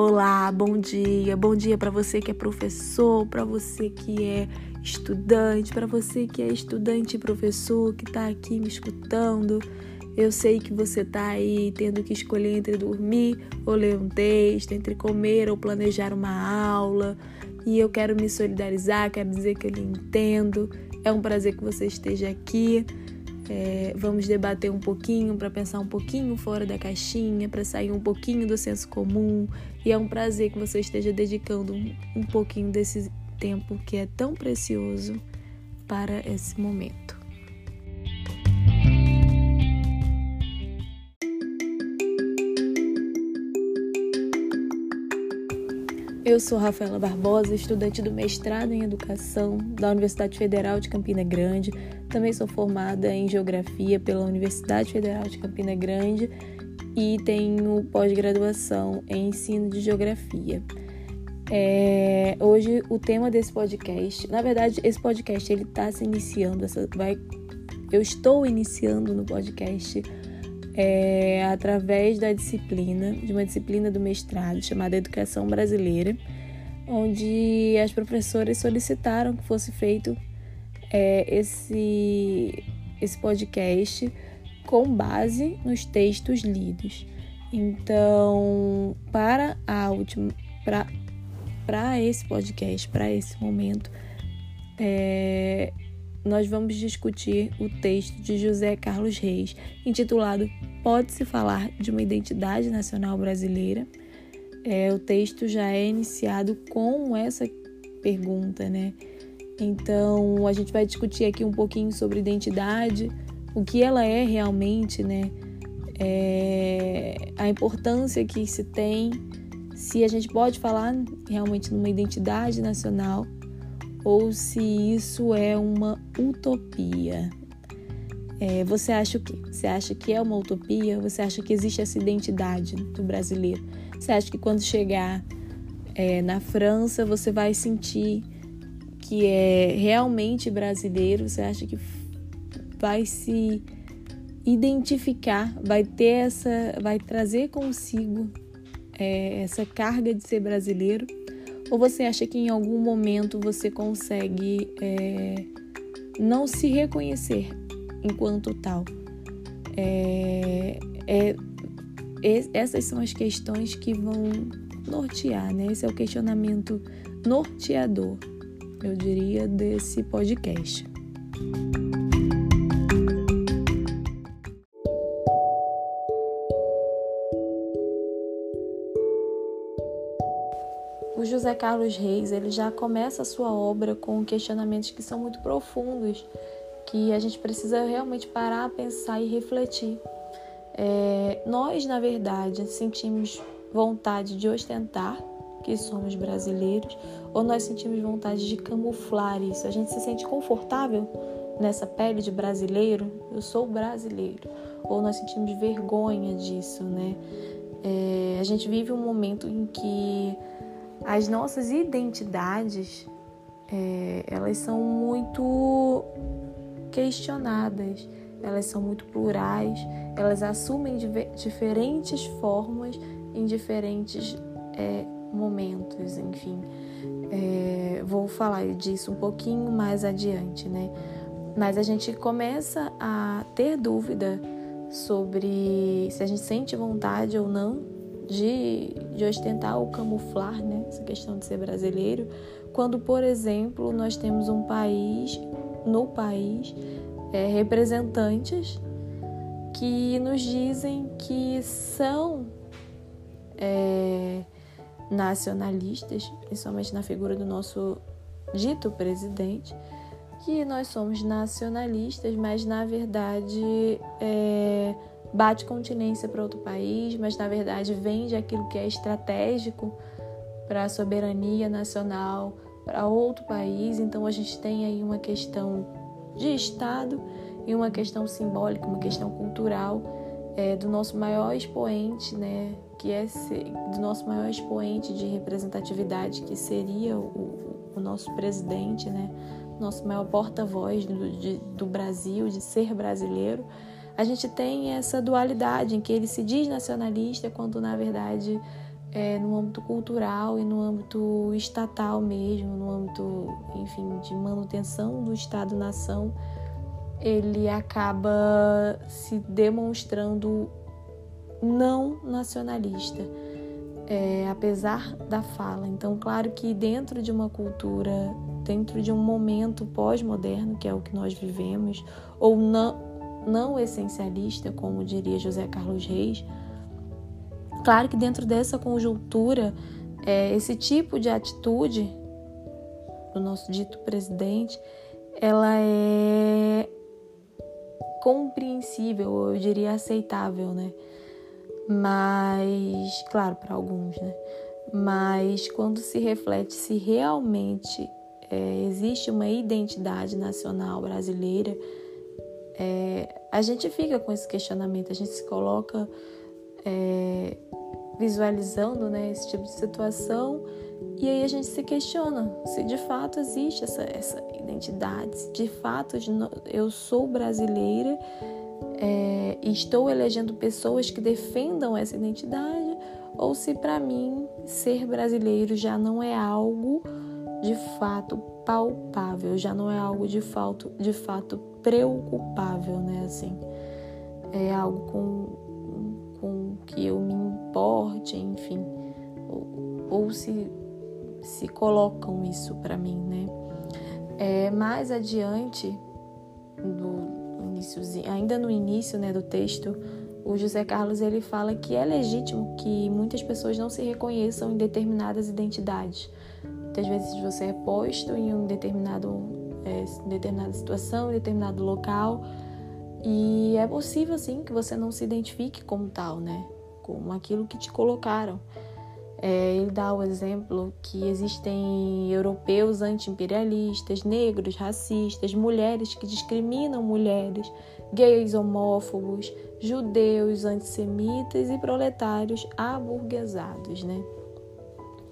Olá, bom dia. Bom dia para você que é professor, para você que é estudante, para você que é estudante e professor que está aqui me escutando. Eu sei que você está aí tendo que escolher entre dormir ou ler um texto, entre comer ou planejar uma aula. E eu quero me solidarizar, quero dizer que eu lhe entendo. É um prazer que você esteja aqui. É, vamos debater um pouquinho para pensar um pouquinho fora da caixinha, para sair um pouquinho do senso comum. E é um prazer que você esteja dedicando um, um pouquinho desse tempo que é tão precioso para esse momento. Eu sou Rafaela Barbosa, estudante do mestrado em Educação da Universidade Federal de Campina Grande. Também sou formada em Geografia pela Universidade Federal de Campina Grande e tenho pós-graduação em Ensino de Geografia. É, hoje o tema desse podcast, na verdade, esse podcast ele está se iniciando, essa, vai, eu estou iniciando no podcast é, através da disciplina, de uma disciplina do mestrado chamada Educação Brasileira, onde as professoras solicitaram que fosse feito é, esse, esse podcast com base nos textos lidos. Então, para a última, para esse podcast, para esse momento, é, nós vamos discutir o texto de José Carlos Reis, intitulado Pode-se falar de uma identidade nacional brasileira? É, o texto já é iniciado com essa pergunta, né? Então, a gente vai discutir aqui um pouquinho sobre identidade, o que ela é realmente, né? É, a importância que se tem, se a gente pode falar realmente numa identidade nacional ou se isso é uma utopia. É, você acha o quê? Você acha que é uma utopia? Você acha que existe essa identidade do brasileiro? Você acha que quando chegar é, na França você vai sentir que é realmente brasileiro? Você acha que vai se identificar, vai ter essa, vai trazer consigo é, essa carga de ser brasileiro? Ou você acha que em algum momento você consegue é, não se reconhecer enquanto tal? É, é, essas são as questões que vão nortear, né? Esse é o questionamento norteador, eu diria, desse podcast. José Carlos Reis ele já começa a sua obra com questionamentos que são muito profundos, que a gente precisa realmente parar, pensar e refletir. É, nós, na verdade, sentimos vontade de ostentar que somos brasileiros ou nós sentimos vontade de camuflar isso? A gente se sente confortável nessa pele de brasileiro? Eu sou brasileiro. Ou nós sentimos vergonha disso, né? É, a gente vive um momento em que as nossas identidades é, elas são muito questionadas, elas são muito plurais, elas assumem diferentes formas em diferentes é, momentos, enfim. É, vou falar disso um pouquinho mais adiante, né? Mas a gente começa a ter dúvida sobre se a gente sente vontade ou não de, de ostentar ou camuflar né, essa questão de ser brasileiro, quando, por exemplo, nós temos um país, no país, é, representantes que nos dizem que são é, nacionalistas, principalmente na figura do nosso dito presidente, que nós somos nacionalistas, mas na verdade é, bate continência para outro país, mas na verdade vende aquilo que é estratégico para a soberania nacional para outro país. Então a gente tem aí uma questão de Estado e uma questão simbólica, uma questão cultural é, do nosso maior expoente, né, que é do nosso maior expoente de representatividade, que seria o, o nosso presidente, né, nosso maior porta-voz do, do Brasil, de ser brasileiro a gente tem essa dualidade em que ele se diz nacionalista quando na verdade é, no âmbito cultural e no âmbito estatal mesmo, no âmbito, enfim, de manutenção do Estado-nação, ele acaba se demonstrando não nacionalista, é, apesar da fala. Então, claro que dentro de uma cultura, dentro de um momento pós-moderno, que é o que nós vivemos, ou não, não essencialista, como diria José Carlos Reis, claro que dentro dessa conjuntura, é, esse tipo de atitude do nosso dito presidente, ela é compreensível, eu diria aceitável, né? Mas, claro, para alguns, né? Mas quando se reflete se realmente é, existe uma identidade nacional brasileira, é, a gente fica com esse questionamento, a gente se coloca é, visualizando né, esse tipo de situação e aí a gente se questiona se de fato existe essa, essa identidade, se de fato eu sou brasileira é, estou elegendo pessoas que defendam essa identidade ou se para mim ser brasileiro já não é algo de fato palpável, já não é algo de fato, de fato preocupável, né? Assim, é algo com, com que eu me importe, enfim, ou, ou se se colocam isso para mim, né? É, mais adiante do, ainda no início né, do texto, o José Carlos ele fala que é legítimo que muitas pessoas não se reconheçam em determinadas identidades. Muitas vezes você é posto em um determinado, é, determinada situação, determinado local, e é possível sim que você não se identifique como tal, né? Como aquilo que te colocaram. É, ele dá o exemplo que existem europeus anti-imperialistas, negros, racistas, mulheres que discriminam mulheres, gays homófobos, judeus antissemitas e proletários aburguesados, né?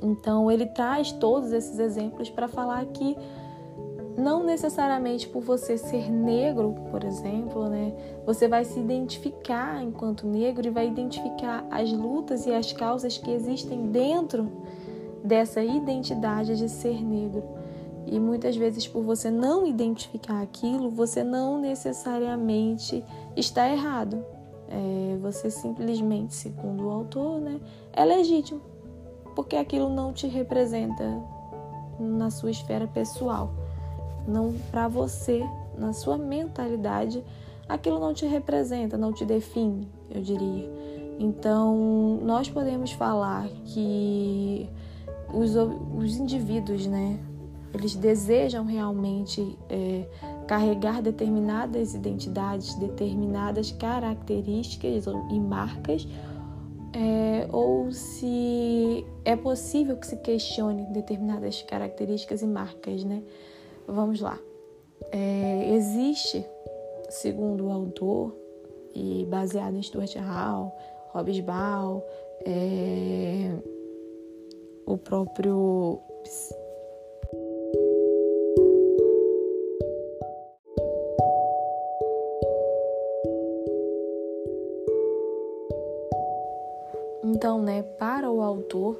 Então ele traz todos esses exemplos para falar que não necessariamente por você ser negro, por exemplo, né, você vai se identificar enquanto negro e vai identificar as lutas e as causas que existem dentro dessa identidade de ser negro. E muitas vezes, por você não identificar aquilo, você não necessariamente está errado. É, você simplesmente, segundo o autor, né, é legítimo, porque aquilo não te representa na sua esfera pessoal não para você, na sua mentalidade, aquilo não te representa, não te define, eu diria. Então, nós podemos falar que os, os indivíduos, né, eles desejam realmente é, carregar determinadas identidades, determinadas características e marcas, é, ou se é possível que se questione determinadas características e marcas, né? Vamos lá. É, existe, segundo o autor, e baseado em Stuart Hall, Hobbes Ball, é, o próprio Então, né, para o autor,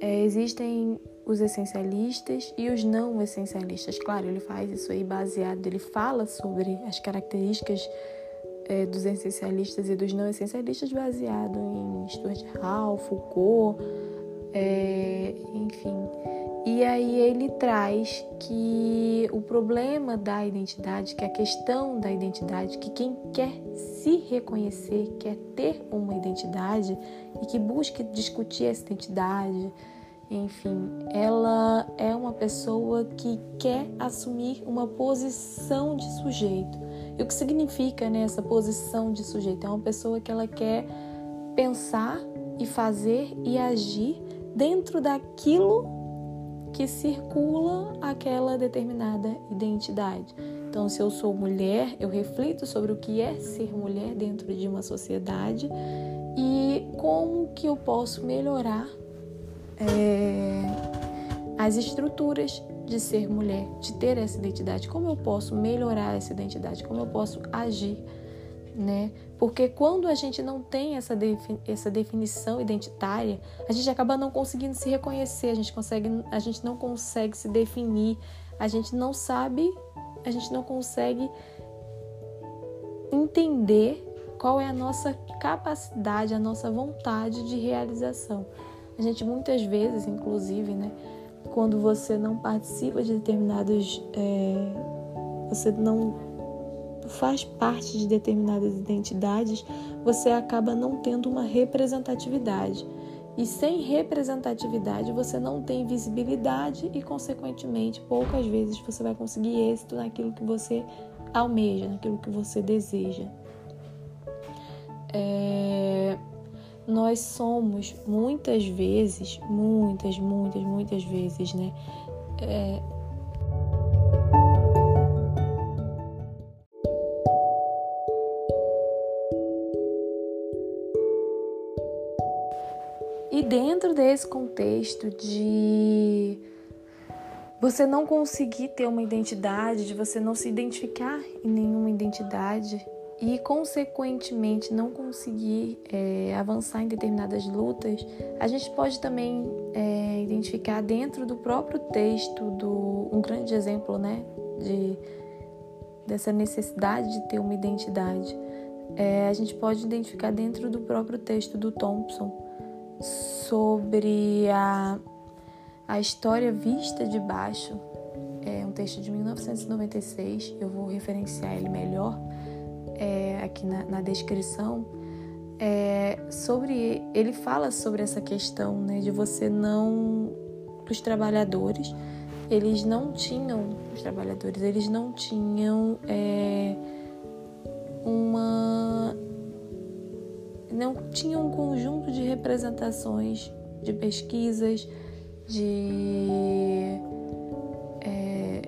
é, existem os essencialistas e os não essencialistas. Claro, ele faz isso aí baseado, ele fala sobre as características é, dos essencialistas e dos não essencialistas baseado em Stuart Hall, Foucault, é, enfim. E aí ele traz que o problema da identidade, que a questão da identidade, que quem quer se reconhecer, quer ter uma identidade e que busque discutir essa identidade, enfim, ela é uma pessoa que quer assumir uma posição de sujeito. E o que significa né, essa posição de sujeito? É uma pessoa que ela quer pensar e fazer e agir dentro daquilo que circula aquela determinada identidade. Então, se eu sou mulher, eu reflito sobre o que é ser mulher dentro de uma sociedade e como que eu posso melhorar é, as estruturas de ser mulher, de ter essa identidade. Como eu posso melhorar essa identidade? Como eu posso agir né? Porque quando a gente não tem essa, essa definição identitária, a gente acaba não conseguindo se reconhecer, a gente, consegue, a gente não consegue se definir, a gente não sabe, a gente não consegue entender qual é a nossa capacidade, a nossa vontade de realização. A gente muitas vezes, inclusive, né, quando você não participa de determinados, é, você não faz parte de determinadas identidades, você acaba não tendo uma representatividade. E sem representatividade, você não tem visibilidade e, consequentemente, poucas vezes você vai conseguir êxito naquilo que você almeja, naquilo que você deseja. É... Nós somos muitas vezes, muitas, muitas, muitas vezes, né? É dentro desse contexto de você não conseguir ter uma identidade, de você não se identificar em nenhuma identidade e, consequentemente, não conseguir é, avançar em determinadas lutas, a gente pode também é, identificar dentro do próprio texto do um grande exemplo, né, de dessa necessidade de ter uma identidade. É, a gente pode identificar dentro do próprio texto do Thompson sobre a, a história vista de baixo. É um texto de 1996, eu vou referenciar ele melhor é, aqui na, na descrição. É, sobre ele fala sobre essa questão né, de você não os trabalhadores eles não tinham os trabalhadores eles não tinham é, uma não tinha um conjunto de representações, de pesquisas, de é,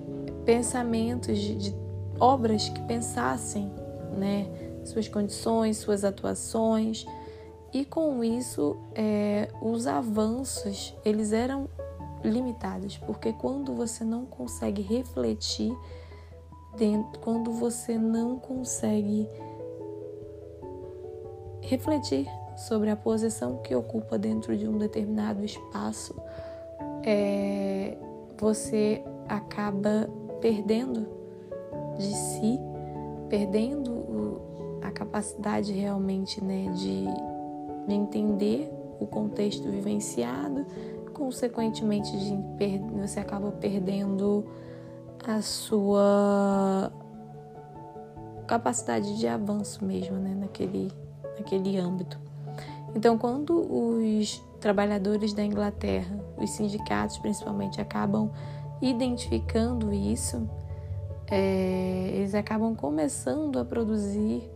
pensamentos, de, de, obras que pensassem né, suas condições, suas atuações. E com isso, é, os avanços eles eram limitados, porque quando você não consegue refletir, dentro, quando você não consegue refletir sobre a posição que ocupa dentro de um determinado espaço, é, você acaba perdendo de si, perdendo capacidade realmente né, de, de entender o contexto vivenciado, consequentemente de, você acaba perdendo a sua capacidade de avanço mesmo né, naquele naquele âmbito. Então, quando os trabalhadores da Inglaterra, os sindicatos principalmente, acabam identificando isso, é, eles acabam começando a produzir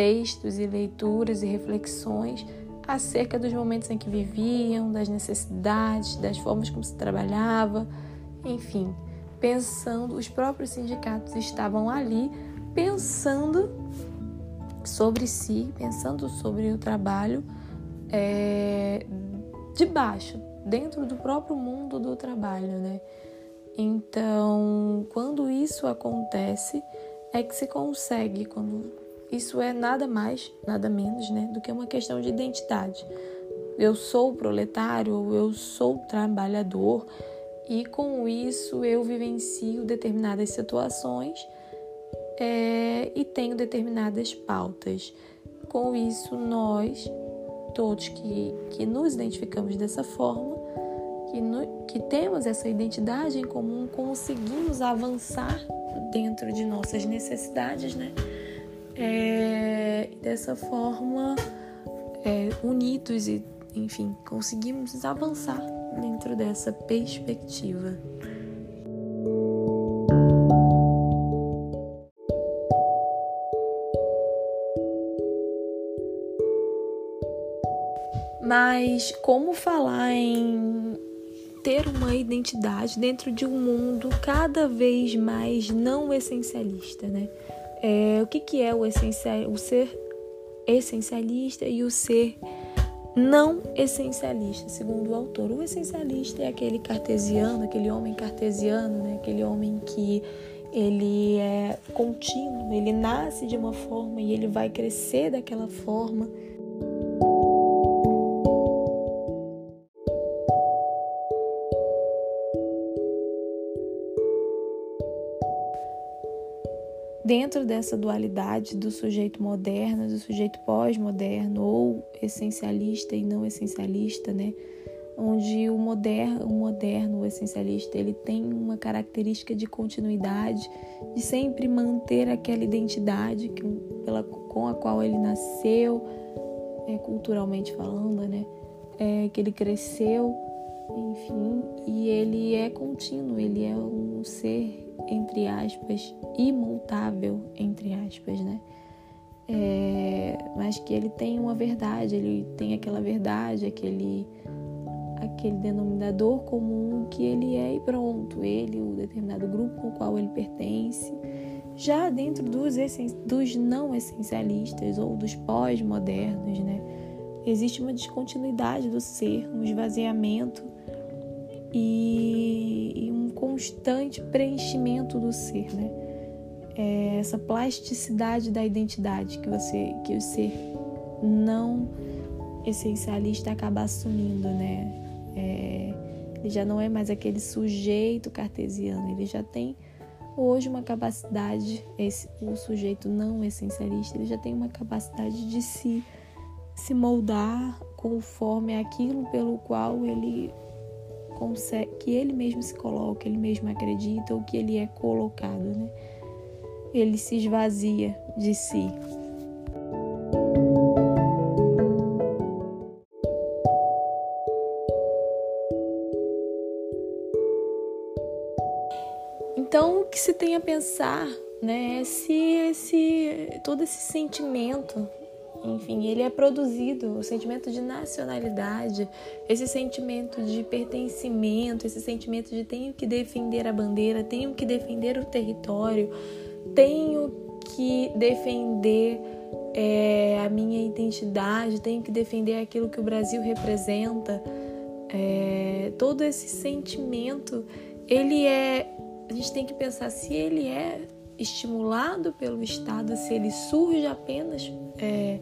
textos e leituras e reflexões acerca dos momentos em que viviam, das necessidades, das formas como se trabalhava, enfim, pensando, os próprios sindicatos estavam ali pensando sobre si, pensando sobre o trabalho é, de baixo, dentro do próprio mundo do trabalho, né? Então, quando isso acontece, é que se consegue, quando isso é nada mais, nada menos, né, do que uma questão de identidade. Eu sou proletário, eu sou trabalhador, e com isso eu vivencio determinadas situações é, e tenho determinadas pautas. Com isso, nós, todos que, que nos identificamos dessa forma, que, no, que temos essa identidade em comum, conseguimos avançar dentro de nossas necessidades, né? É, dessa forma, é, unidos e, enfim, conseguimos avançar dentro dessa perspectiva. Mas como falar em ter uma identidade dentro de um mundo cada vez mais não essencialista, né? É, o que, que é o, essencial, o ser essencialista e o ser não essencialista, segundo o autor. O essencialista é aquele cartesiano, aquele homem cartesiano, né? aquele homem que ele é contínuo, ele nasce de uma forma e ele vai crescer daquela forma. Dentro dessa dualidade do sujeito moderno, do sujeito pós-moderno, ou essencialista e não essencialista, né? onde o moderno, o moderno, o essencialista, ele tem uma característica de continuidade, de sempre manter aquela identidade que, pela, com a qual ele nasceu, é, culturalmente falando, né? É, que ele cresceu, enfim, e ele é contínuo, ele é um ser, entre aspas, imutável, entre aspas, né? É, mas que ele tem uma verdade, ele tem aquela verdade, aquele aquele denominador comum que ele é e pronto, ele, o determinado grupo ao qual ele pertence. Já dentro dos, dos não essencialistas ou dos pós-modernos, né, existe uma descontinuidade do ser, um esvaziamento e, e constante preenchimento do ser, né? É essa plasticidade da identidade que você, que o ser não essencialista acaba assumindo, né? É, ele já não é mais aquele sujeito cartesiano, ele já tem hoje uma capacidade, esse, o sujeito não essencialista, ele já tem uma capacidade de se, se moldar conforme aquilo pelo qual ele consegue, que ele mesmo se coloca, ele mesmo acredita ou que ele é colocado, né? Ele se esvazia de si. Então, o que se tem a pensar, né, é se esse todo esse sentimento, enfim, ele é produzido, o sentimento de nacionalidade, esse sentimento de pertencimento, esse sentimento de tenho que defender a bandeira, tenho que defender o território, tenho que defender é, a minha identidade, tenho que defender aquilo que o Brasil representa. É, todo esse sentimento, ele é a gente tem que pensar se ele é estimulado pelo Estado, se ele surge apenas é,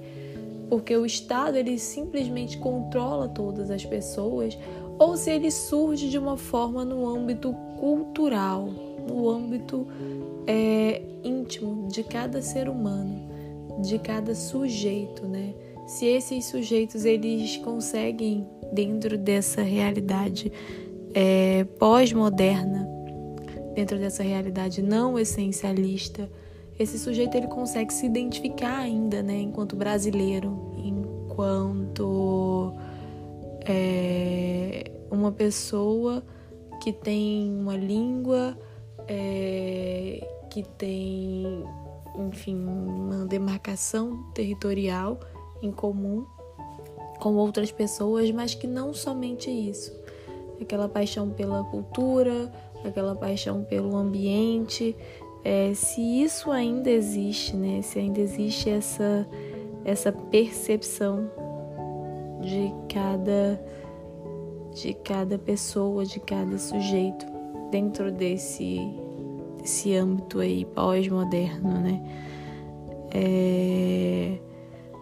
porque o Estado ele simplesmente controla todas as pessoas, ou se ele surge de uma forma no âmbito cultural, no âmbito é, íntimo de cada ser humano, de cada sujeito, né? Se esses sujeitos eles conseguem dentro dessa realidade é, pós-moderna dentro dessa realidade não essencialista, esse sujeito ele consegue se identificar ainda, né, enquanto brasileiro, enquanto é, uma pessoa que tem uma língua, é, que tem, enfim, uma demarcação territorial em comum com outras pessoas, mas que não somente isso, aquela paixão pela cultura, aquela paixão pelo ambiente, é, se isso ainda existe, né? Se ainda existe essa essa percepção de cada de cada pessoa, de cada sujeito dentro desse desse âmbito aí pós-moderno, né? É,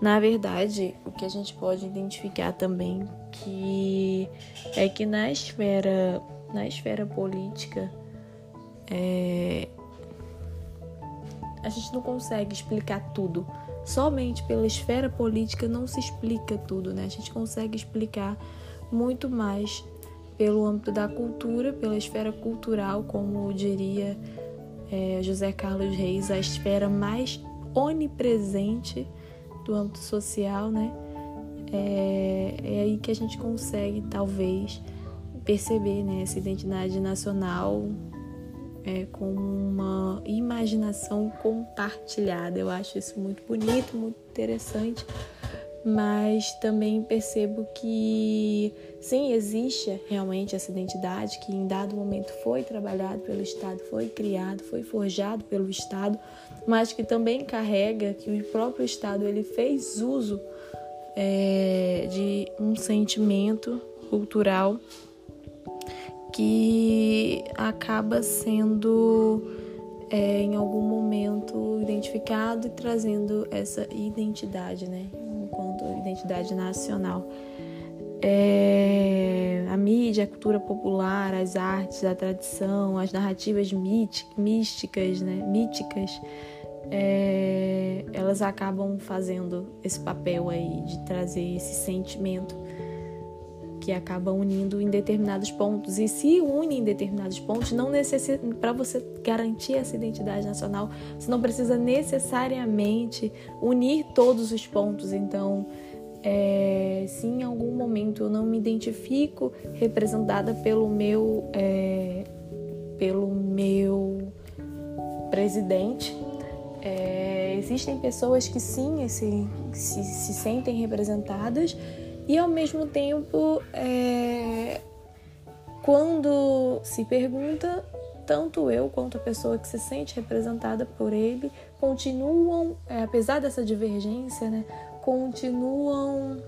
na verdade, o que a gente pode identificar também que é que na esfera na esfera política, é, a gente não consegue explicar tudo. Somente pela esfera política não se explica tudo, né? A gente consegue explicar muito mais pelo âmbito da cultura, pela esfera cultural, como diria é, José Carlos Reis, a esfera mais onipresente do âmbito social, né? É, é aí que a gente consegue, talvez, perceber né, essa identidade nacional é, com uma imaginação compartilhada. Eu acho isso muito bonito, muito interessante, mas também percebo que sim, existe realmente essa identidade que em dado momento foi trabalhado pelo Estado, foi criado, foi forjado pelo Estado, mas que também carrega que o próprio Estado ele fez uso é, de um sentimento cultural que acaba sendo é, em algum momento identificado e trazendo essa identidade, né, enquanto identidade nacional. É, a mídia, a cultura popular, as artes, a tradição, as narrativas místicas, né, míticas, é, elas acabam fazendo esse papel aí de trazer esse sentimento que acaba unindo em determinados pontos e se une em determinados pontos, não para você garantir essa identidade nacional, você não precisa necessariamente unir todos os pontos. Então, é, se em algum momento eu não me identifico representada pelo meu é, pelo meu presidente, é, existem pessoas que sim se, se, se sentem representadas e ao mesmo tempo, é, quando se pergunta, tanto eu quanto a pessoa que se sente representada por ele continuam, é, apesar dessa divergência, né, continuam,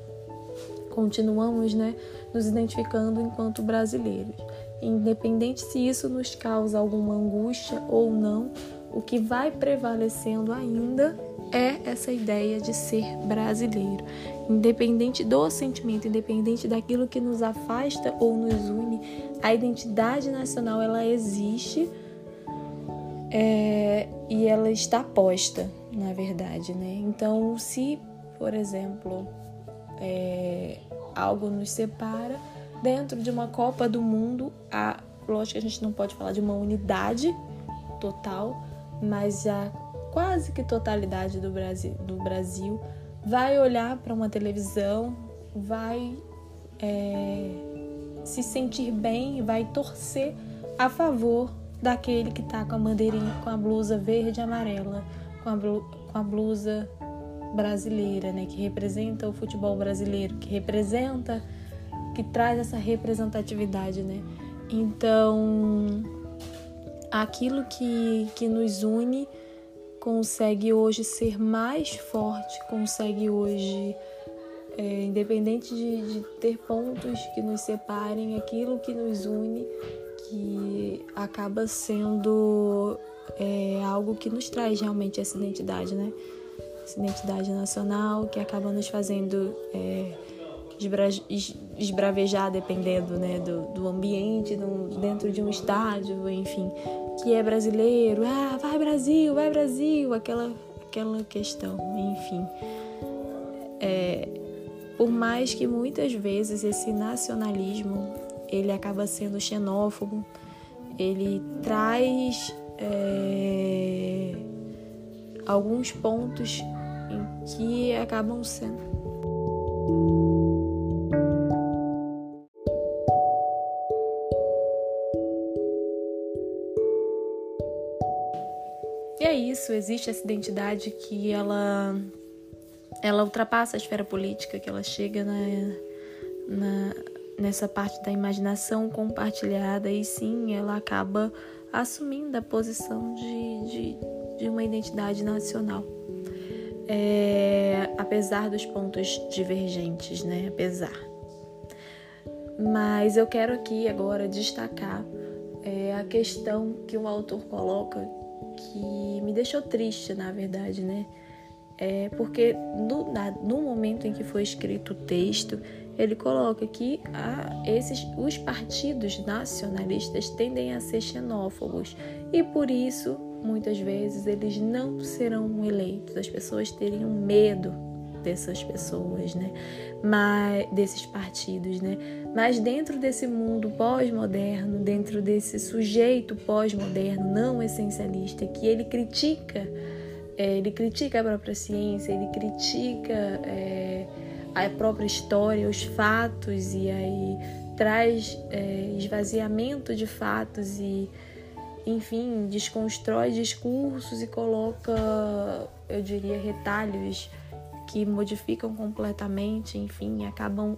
continuamos, né, nos identificando enquanto brasileiros. Independente se isso nos causa alguma angústia ou não, o que vai prevalecendo ainda é essa ideia de ser brasileiro. Independente do sentimento, independente daquilo que nos afasta ou nos une, a identidade nacional ela existe é, e ela está posta, na verdade, né? Então, se, por exemplo, é, algo nos separa dentro de uma Copa do Mundo, a, lógico que a gente não pode falar de uma unidade total, mas a quase que totalidade do Brasil, do Brasil vai olhar para uma televisão, vai é, se sentir bem, vai torcer a favor daquele que está com a bandeirinha, com a blusa verde e amarela, com a, blu, com a blusa brasileira, né, que representa o futebol brasileiro, que representa, que traz essa representatividade, né? Então, aquilo que, que nos une consegue hoje ser mais forte, consegue hoje, é, independente de, de ter pontos que nos separem, aquilo que nos une, que acaba sendo é, algo que nos traz realmente essa identidade, né? Essa identidade nacional que acaba nos fazendo é, esbravejar dependendo né, do, do ambiente, no, dentro de um estádio, enfim, que é brasileiro, ah, vai Brasil, vai Brasil, aquela, aquela questão, enfim. É, por mais que muitas vezes esse nacionalismo ele acaba sendo xenófobo, ele traz é, alguns pontos em que acabam sendo existe essa identidade que ela ela ultrapassa a esfera política, que ela chega na, na, nessa parte da imaginação compartilhada e sim, ela acaba assumindo a posição de, de, de uma identidade nacional. É, apesar dos pontos divergentes, né? Apesar. Mas eu quero aqui agora destacar é, a questão que o autor coloca que me deixou triste, na verdade, né? É porque no, na, no momento em que foi escrito o texto, ele coloca que a, esses, os partidos nacionalistas tendem a ser xenófobos e por isso, muitas vezes, eles não serão eleitos. As pessoas teriam medo dessas pessoas, né? Mas desses partidos, né? Mas dentro desse mundo pós-moderno, dentro desse sujeito pós-moderno não essencialista que ele critica, é, ele critica a própria ciência, ele critica é, a própria história, os fatos e aí traz é, esvaziamento de fatos e enfim, desconstrói discursos e coloca, eu diria, retalhos que modificam completamente, enfim, acabam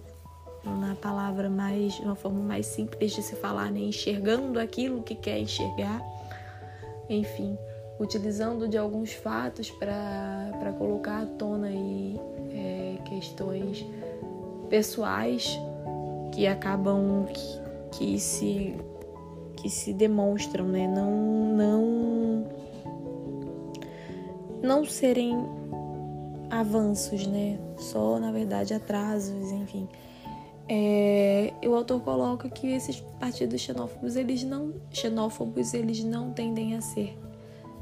na palavra mais, uma forma mais simples de se falar, né? enxergando aquilo que quer enxergar, enfim, utilizando de alguns fatos para colocar à tona aí, é, questões pessoais que acabam que, que se que se demonstram, né? Não não não serem avanços, né? Só, na verdade, atrasos, enfim. É, o autor coloca que esses partidos xenófobos, eles não xenófobos, eles não tendem a ser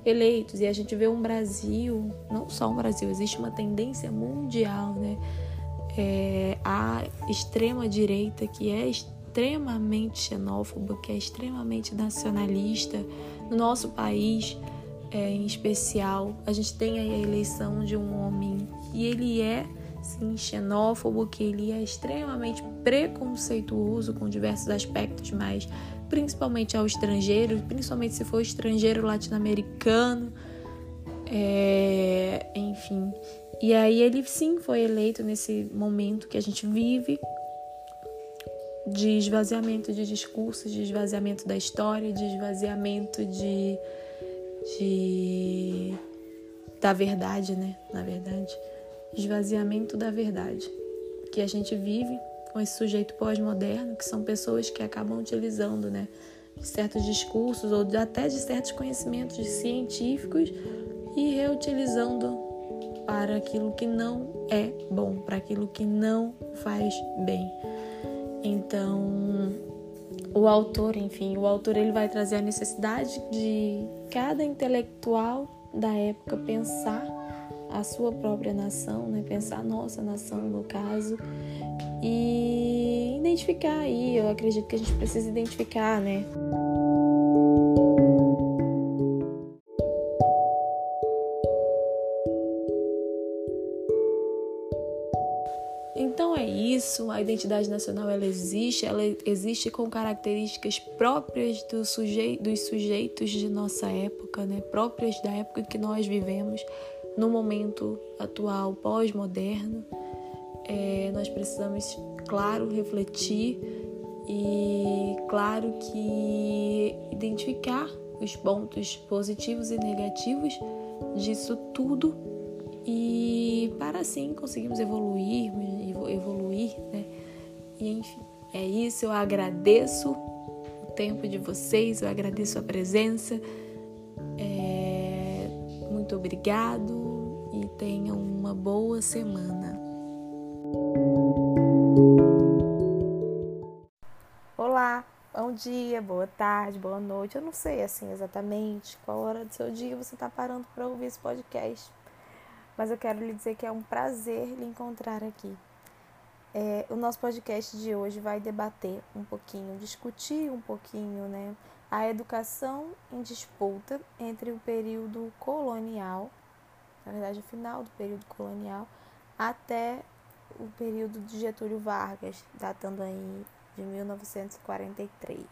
eleitos. E a gente vê um Brasil, não só um Brasil, existe uma tendência mundial, né? É, a extrema direita que é extremamente xenófoba, que é extremamente nacionalista no nosso país é, em especial. A gente tem aí a eleição de um homem e ele é sim xenófobo, que ele é extremamente preconceituoso com diversos aspectos, mas principalmente ao estrangeiro, principalmente se for estrangeiro latino-americano, é, enfim. E aí ele sim foi eleito nesse momento que a gente vive de esvaziamento de discursos, de esvaziamento da história, de esvaziamento de, de da verdade, né? Na verdade, esvaziamento da verdade que a gente vive com esse sujeito pós-moderno, que são pessoas que acabam utilizando, né, de certos discursos ou até de certos conhecimentos científicos e reutilizando para aquilo que não é bom, para aquilo que não faz bem. Então, o autor, enfim, o autor ele vai trazer a necessidade de cada intelectual da época pensar a sua própria nação, né? pensar a nossa nação no caso e identificar aí, eu acredito que a gente precisa identificar, né? Isso, a identidade nacional ela existe, ela existe com características próprias do sujeito, dos sujeitos de nossa época, né? próprias da época que nós vivemos no momento atual pós-moderno. É, nós precisamos, claro, refletir e, claro, que identificar os pontos positivos e negativos disso tudo e para assim conseguirmos evoluir, evoluir, né? E enfim, é isso. Eu agradeço o tempo de vocês, eu agradeço a presença. É, muito obrigado e tenham uma boa semana. Olá, bom dia, boa tarde, boa noite. Eu não sei assim exatamente qual hora do seu dia você está parando para ouvir esse podcast mas eu quero lhe dizer que é um prazer lhe encontrar aqui. É, o nosso podcast de hoje vai debater um pouquinho, discutir um pouquinho, né, a educação em disputa entre o período colonial, na verdade, o final do período colonial, até o período de Getúlio Vargas, datando aí de 1943.